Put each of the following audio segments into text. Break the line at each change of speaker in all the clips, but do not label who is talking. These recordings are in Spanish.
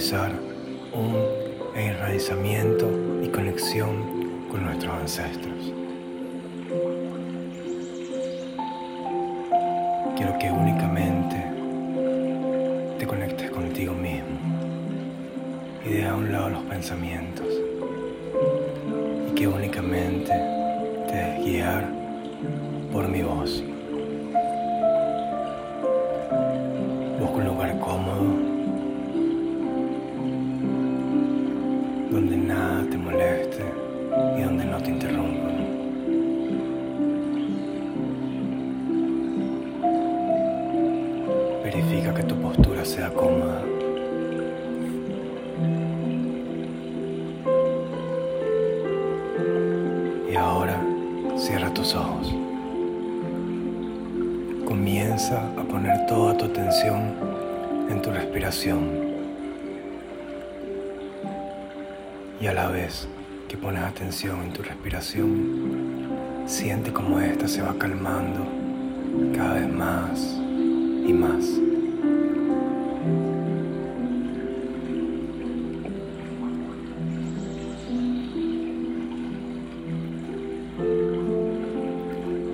un enraizamiento y conexión con nuestros ancestros. Quiero que únicamente te conectes contigo mismo y deja a un lado los pensamientos y que únicamente te dejes guiar por mi voz. Busca un lugar cómodo donde nada te moleste y donde no te interrumpan. Verifica que tu postura sea cómoda. Y ahora cierra tus ojos. Comienza a poner toda tu atención en tu respiración. Y a la vez que pones atención en tu respiración, siente como ésta se va calmando cada vez más y más.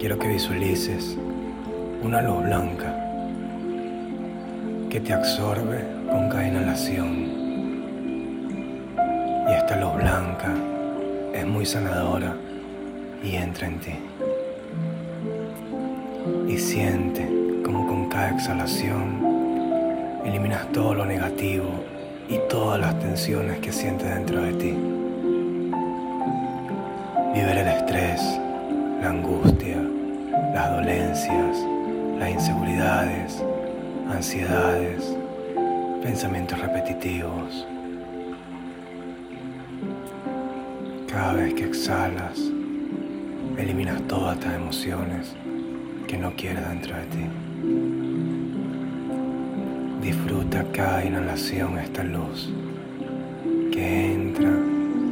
Quiero que visualices una luz blanca que te absorbe con cada inhalación. Y esta luz blanca es muy sanadora y entra en ti. Y siente como con cada exhalación eliminas todo lo negativo y todas las tensiones que sientes dentro de ti. Libera el estrés, la angustia, las dolencias, las inseguridades, ansiedades, pensamientos repetitivos. Cada vez que exhalas, eliminas todas estas emociones que no quieres dentro de ti. Disfruta cada inhalación esta luz que entra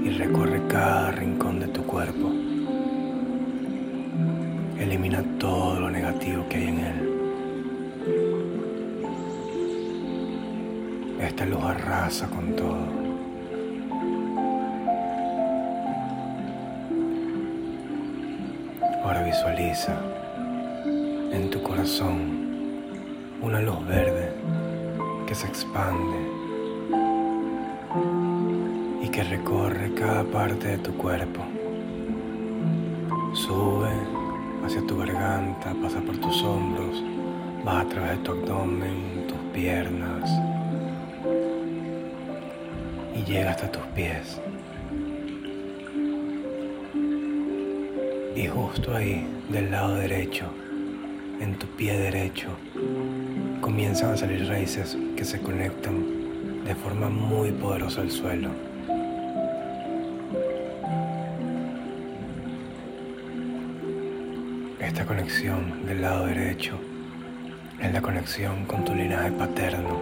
y recorre cada rincón de tu cuerpo. Elimina todo lo negativo que hay en él. Esta luz arrasa con todo. Ahora visualiza en tu corazón una luz verde que se expande y que recorre cada parte de tu cuerpo. Sube hacia tu garganta, pasa por tus hombros, va a través de tu abdomen, tus piernas y llega hasta tus pies. Y justo ahí, del lado derecho, en tu pie derecho, comienzan a salir raíces que se conectan de forma muy poderosa al suelo. Esta conexión del lado derecho es la conexión con tu linaje paterno.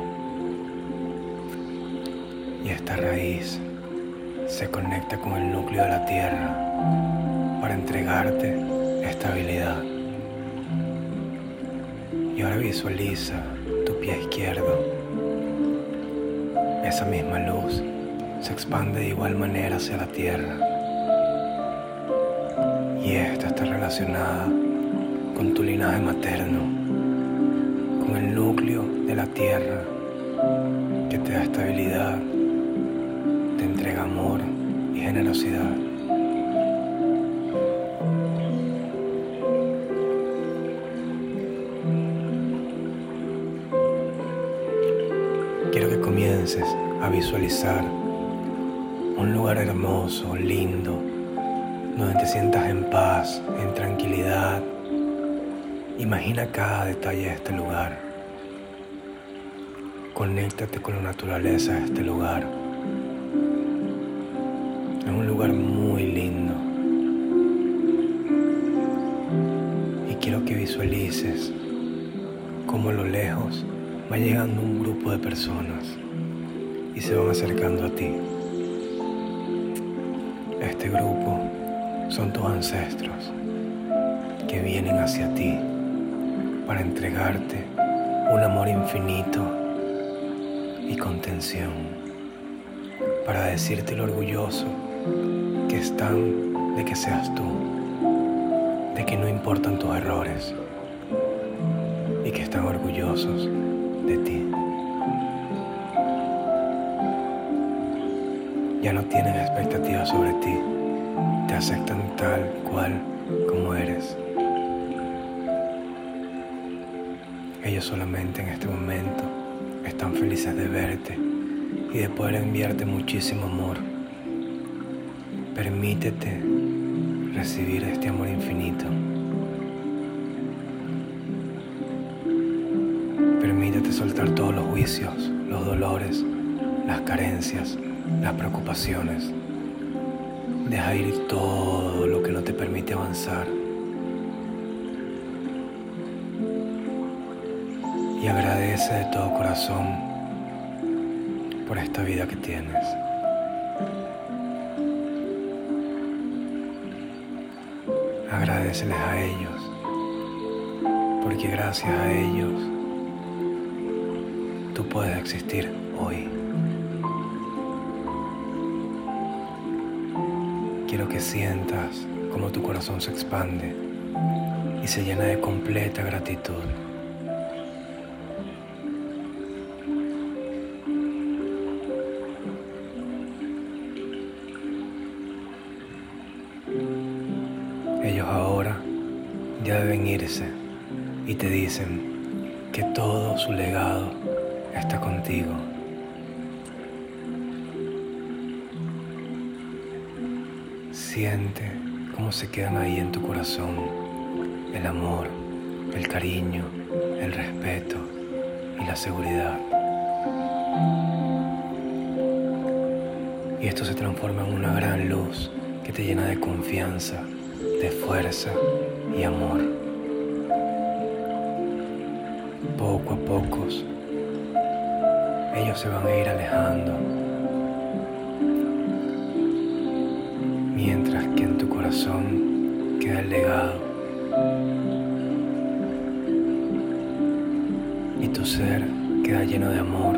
Y esta raíz se conecta con el núcleo de la tierra para entregarte estabilidad. Y ahora visualiza tu pie izquierdo. Esa misma luz se expande de igual manera hacia la tierra. Y esta está relacionada con tu linaje materno, con el núcleo de la tierra que te da estabilidad, te entrega amor y generosidad. Quiero que comiences a visualizar un lugar hermoso, lindo, donde te sientas en paz, en tranquilidad. Imagina cada detalle de este lugar. Conéctate con la naturaleza de este lugar. Es un lugar muy lindo. Y quiero que visualices cómo a lo lejos va llegando un grupo de personas y se van acercando a ti. Este grupo son tus ancestros que vienen hacia ti para entregarte un amor infinito y contención. para decirte lo orgulloso que están de que seas tú, de que no importan tus errores y que están orgullosos de ti. Ya no tienen expectativas sobre ti, te aceptan tal cual como eres. Ellos solamente en este momento están felices de verte y de poder enviarte muchísimo amor. Permítete recibir este amor infinito. Permítete soltar todos los juicios, los dolores, las carencias, las preocupaciones. Deja ir todo lo que no te permite avanzar. Y agradece de todo corazón por esta vida que tienes. Agradeceles a ellos, porque gracias a ellos tú puedes existir hoy. Quiero que sientas cómo tu corazón se expande y se llena de completa gratitud. Ellos ahora ya deben irse y te dicen que todo su legado está contigo. Siente cómo se quedan ahí en tu corazón el amor, el cariño, el respeto y la seguridad. Y esto se transforma en una gran luz que te llena de confianza, de fuerza y amor. Poco a poco, ellos se van a ir alejando, mientras que en tu corazón queda el legado. Y tu ser queda lleno de amor,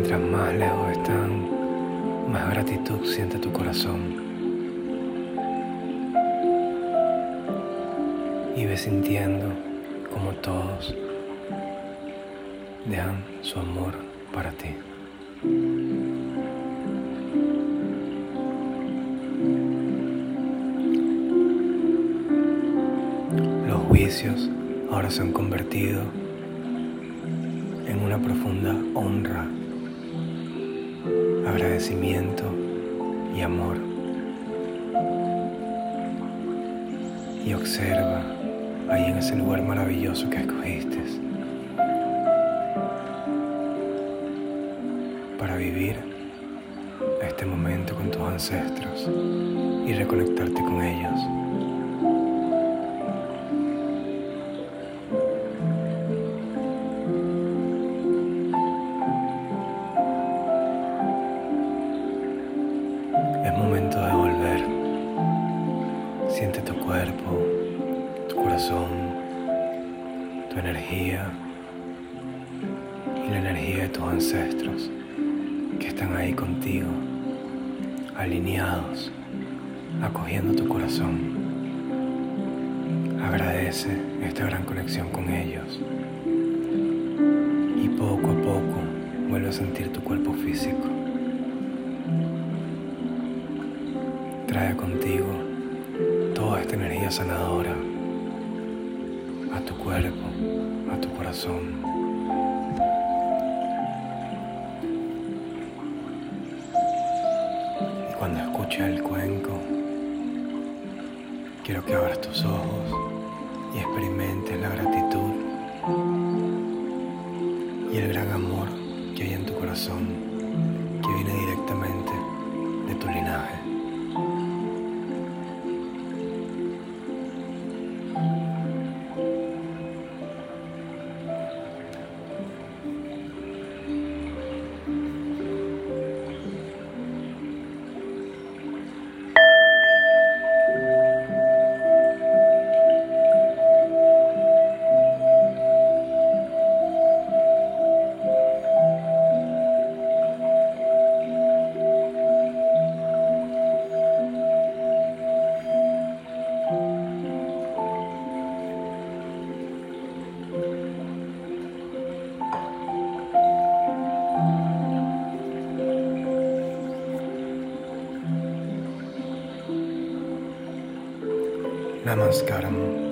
Mientras más lejos están, más gratitud siente tu corazón. Y ves sintiendo como todos dejan su amor para ti. Los juicios ahora se han convertido en una profunda honra, agradecimiento y amor. Y observa ahí en ese lugar maravilloso que escogiste para vivir este momento con tus ancestros y reconectarte con ellos. Es momento de volver. Siente tu cuerpo, tu corazón, tu energía y la energía de tus ancestros que están ahí contigo, alineados, acogiendo tu corazón. Agradece esta gran conexión con ellos y poco a poco vuelve a sentir tu cuerpo físico. Contigo. Toda esta energía sanadora. A tu cuerpo, a tu corazón. Y cuando escuches el cuenco, quiero que abras tus ojos y experimentes la gratitud y el gran amor que hay en tu corazón, Namaskaram.